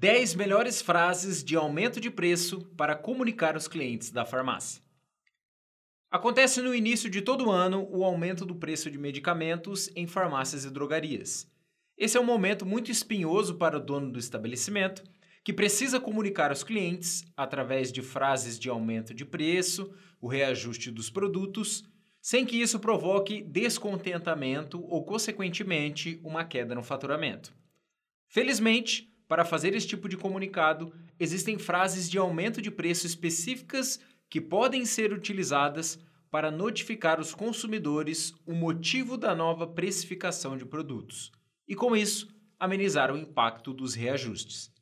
10 melhores frases de aumento de preço para comunicar aos clientes da farmácia. Acontece no início de todo ano o aumento do preço de medicamentos em farmácias e drogarias. Esse é um momento muito espinhoso para o dono do estabelecimento, que precisa comunicar aos clientes, através de frases de aumento de preço, o reajuste dos produtos, sem que isso provoque descontentamento ou, consequentemente, uma queda no faturamento. Felizmente, para fazer esse tipo de comunicado, existem frases de aumento de preço específicas que podem ser utilizadas para notificar os consumidores o motivo da nova precificação de produtos e, com isso, amenizar o impacto dos reajustes.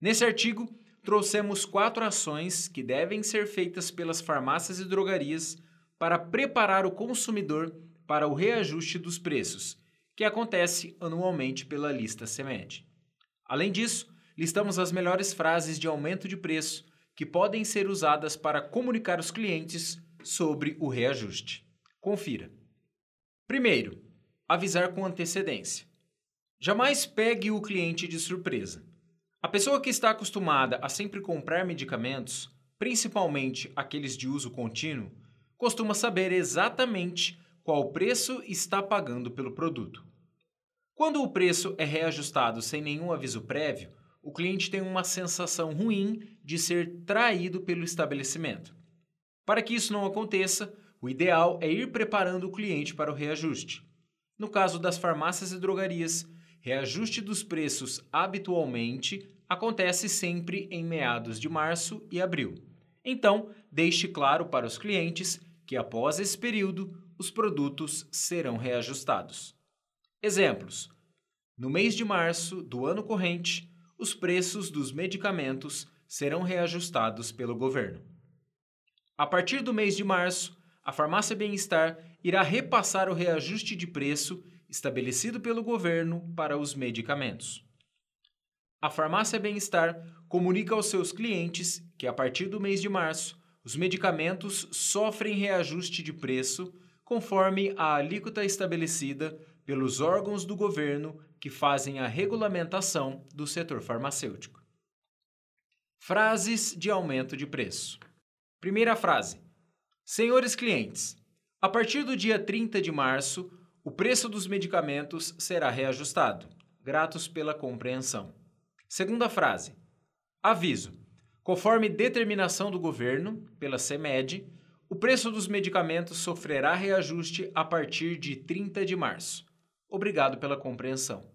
Nesse artigo, trouxemos quatro ações que devem ser feitas pelas farmácias e drogarias para preparar o consumidor para o reajuste dos preços, que acontece anualmente pela lista CEMED. Além disso, listamos as melhores frases de aumento de preço que podem ser usadas para comunicar aos clientes sobre o reajuste. Confira. Primeiro, avisar com antecedência. Jamais pegue o cliente de surpresa. A pessoa que está acostumada a sempre comprar medicamentos, principalmente aqueles de uso contínuo, costuma saber exatamente qual preço está pagando pelo produto. Quando o preço é reajustado sem nenhum aviso prévio, o cliente tem uma sensação ruim de ser traído pelo estabelecimento. Para que isso não aconteça, o ideal é ir preparando o cliente para o reajuste. No caso das farmácias e drogarias, reajuste dos preços habitualmente acontece sempre em meados de março e abril. Então, deixe claro para os clientes que após esse período os produtos serão reajustados. Exemplos: no mês de março do ano corrente, os preços dos medicamentos serão reajustados pelo governo. A partir do mês de março, a Farmácia Bem-Estar irá repassar o reajuste de preço estabelecido pelo governo para os medicamentos. A Farmácia Bem-Estar comunica aos seus clientes que, a partir do mês de março, os medicamentos sofrem reajuste de preço conforme a alíquota estabelecida pelos órgãos do governo que fazem a regulamentação do setor farmacêutico. Frases de aumento de preço. Primeira frase: Senhores clientes, a partir do dia 30 de março, o preço dos medicamentos será reajustado. Gratos pela compreensão. Segunda frase: Aviso: conforme determinação do governo, pela CEMED, o preço dos medicamentos sofrerá reajuste a partir de 30 de março. Obrigado pela compreensão.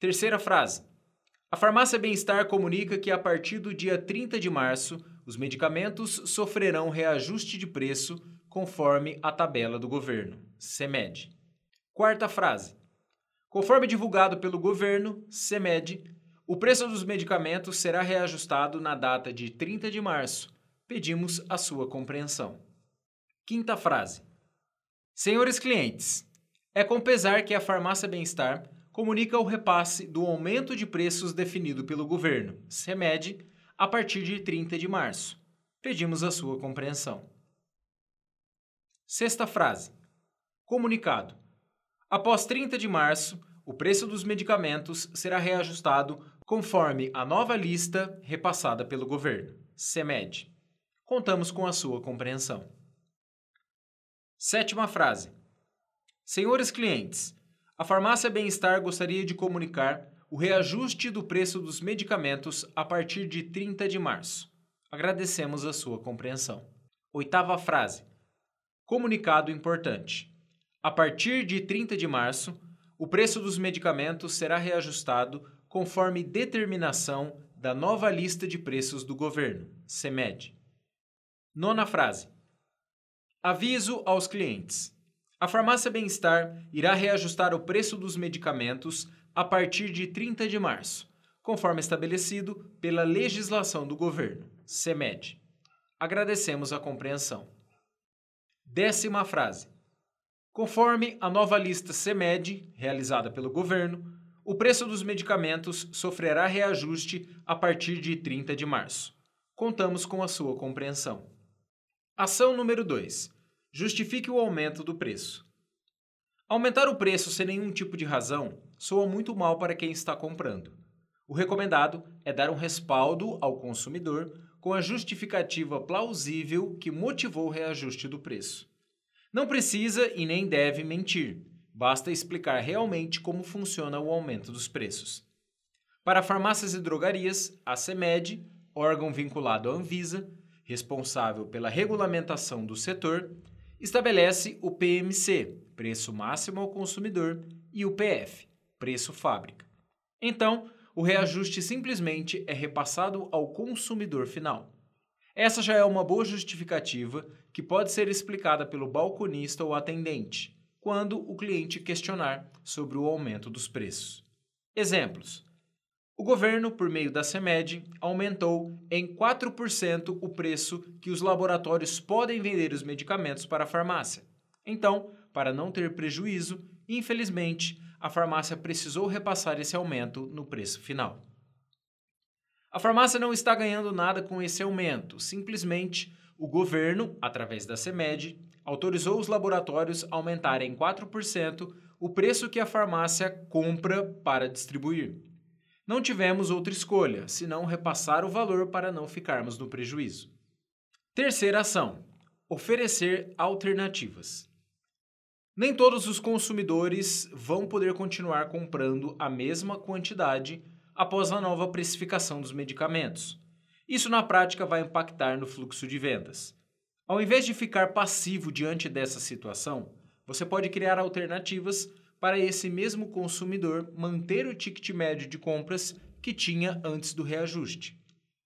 Terceira frase. A Farmácia Bem-Estar comunica que a partir do dia 30 de março, os medicamentos sofrerão reajuste de preço conforme a tabela do governo, CEMED. Quarta frase. Conforme divulgado pelo governo, CEMED, o preço dos medicamentos será reajustado na data de 30 de março. Pedimos a sua compreensão. Quinta frase. Senhores clientes, é com pesar que a Farmácia Bem-Estar comunica o repasse do aumento de preços definido pelo governo, CEMED, a partir de 30 de março. Pedimos a sua compreensão. Sexta frase. Comunicado. Após 30 de março, o preço dos medicamentos será reajustado conforme a nova lista repassada pelo governo, CEMED. Contamos com a sua compreensão. Sétima frase. Senhores clientes, a Farmácia Bem-Estar gostaria de comunicar o reajuste do preço dos medicamentos a partir de 30 de março. Agradecemos a sua compreensão. Oitava frase. Comunicado importante. A partir de 30 de março, o preço dos medicamentos será reajustado conforme determinação da nova lista de preços do governo, CEMED. Nona frase. Aviso aos clientes. A farmácia Bem-Estar irá reajustar o preço dos medicamentos a partir de 30 de março, conforme estabelecido pela legislação do governo, CEMED. Agradecemos a compreensão. Décima frase. Conforme a nova lista CEMED, realizada pelo governo, o preço dos medicamentos sofrerá reajuste a partir de 30 de março. Contamos com a sua compreensão. Ação número 2 Justifique o aumento do preço. Aumentar o preço sem nenhum tipo de razão soa muito mal para quem está comprando. O recomendado é dar um respaldo ao consumidor com a justificativa plausível que motivou o reajuste do preço. Não precisa e nem deve mentir, basta explicar realmente como funciona o aumento dos preços. Para farmácias e drogarias, a CEMED, órgão vinculado à Anvisa, responsável pela regulamentação do setor, estabelece o PMC, preço máximo ao consumidor, e o PF, preço fábrica. Então, o reajuste simplesmente é repassado ao consumidor final. Essa já é uma boa justificativa que pode ser explicada pelo balconista ou atendente, quando o cliente questionar sobre o aumento dos preços. Exemplos: o governo, por meio da CEMED, aumentou em 4% o preço que os laboratórios podem vender os medicamentos para a farmácia. Então, para não ter prejuízo, infelizmente, a farmácia precisou repassar esse aumento no preço final. A farmácia não está ganhando nada com esse aumento, simplesmente o governo, através da CEMED, autorizou os laboratórios a aumentarem em 4% o preço que a farmácia compra para distribuir. Não tivemos outra escolha, senão repassar o valor para não ficarmos no prejuízo. Terceira ação: oferecer alternativas. Nem todos os consumidores vão poder continuar comprando a mesma quantidade após a nova precificação dos medicamentos. Isso na prática vai impactar no fluxo de vendas. Ao invés de ficar passivo diante dessa situação, você pode criar alternativas para esse mesmo consumidor manter o ticket médio de compras que tinha antes do reajuste.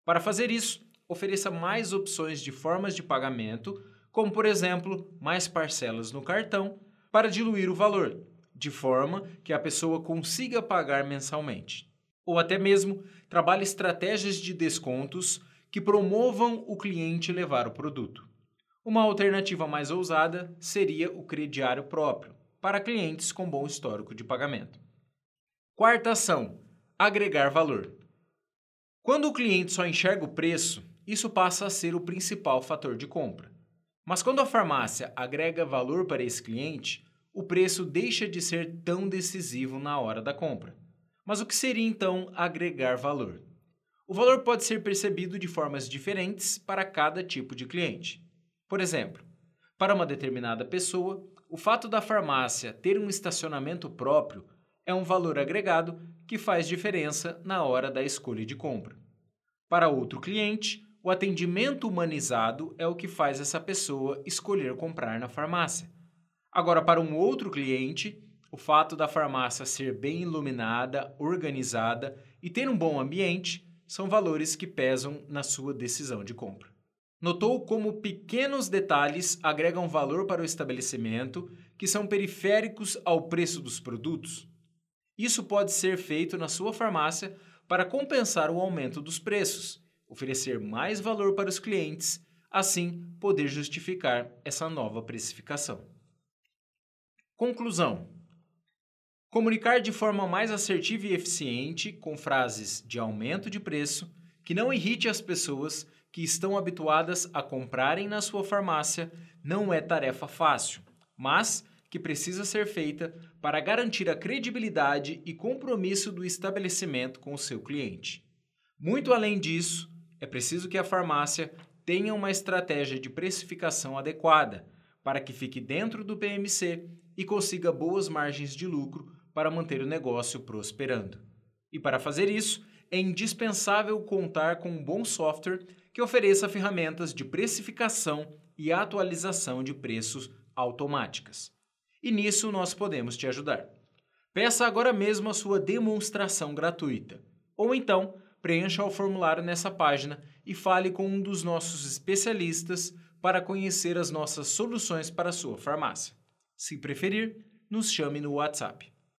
Para fazer isso, ofereça mais opções de formas de pagamento, como por exemplo, mais parcelas no cartão para diluir o valor, de forma que a pessoa consiga pagar mensalmente. Ou até mesmo trabalhe estratégias de descontos que promovam o cliente levar o produto. Uma alternativa mais ousada seria o crediário próprio, para clientes com bom histórico de pagamento. Quarta ação: agregar valor. Quando o cliente só enxerga o preço, isso passa a ser o principal fator de compra. Mas quando a farmácia agrega valor para esse cliente, o preço deixa de ser tão decisivo na hora da compra. Mas o que seria então agregar valor? O valor pode ser percebido de formas diferentes para cada tipo de cliente. Por exemplo, para uma determinada pessoa, o fato da farmácia ter um estacionamento próprio é um valor agregado que faz diferença na hora da escolha de compra. Para outro cliente, o atendimento humanizado é o que faz essa pessoa escolher comprar na farmácia. Agora, para um outro cliente, o fato da farmácia ser bem iluminada, organizada e ter um bom ambiente são valores que pesam na sua decisão de compra. Notou como pequenos detalhes agregam valor para o estabelecimento que são periféricos ao preço dos produtos? Isso pode ser feito na sua farmácia para compensar o aumento dos preços oferecer mais valor para os clientes, assim poder justificar essa nova precificação. Conclusão: Comunicar de forma mais assertiva e eficiente, com frases de aumento de preço, que não irrite as pessoas que estão habituadas a comprarem na sua farmácia, não é tarefa fácil, mas que precisa ser feita para garantir a credibilidade e compromisso do estabelecimento com o seu cliente. Muito além disso, é preciso que a farmácia tenha uma estratégia de precificação adequada para que fique dentro do PMC e consiga boas margens de lucro para manter o negócio prosperando. E para fazer isso, é indispensável contar com um bom software que ofereça ferramentas de precificação e atualização de preços automáticas. E nisso nós podemos te ajudar. Peça agora mesmo a sua demonstração gratuita. Ou então, preencha o formulário nessa página e fale com um dos nossos especialistas para conhecer as nossas soluções para a sua farmácia. Se preferir, nos chame no WhatsApp.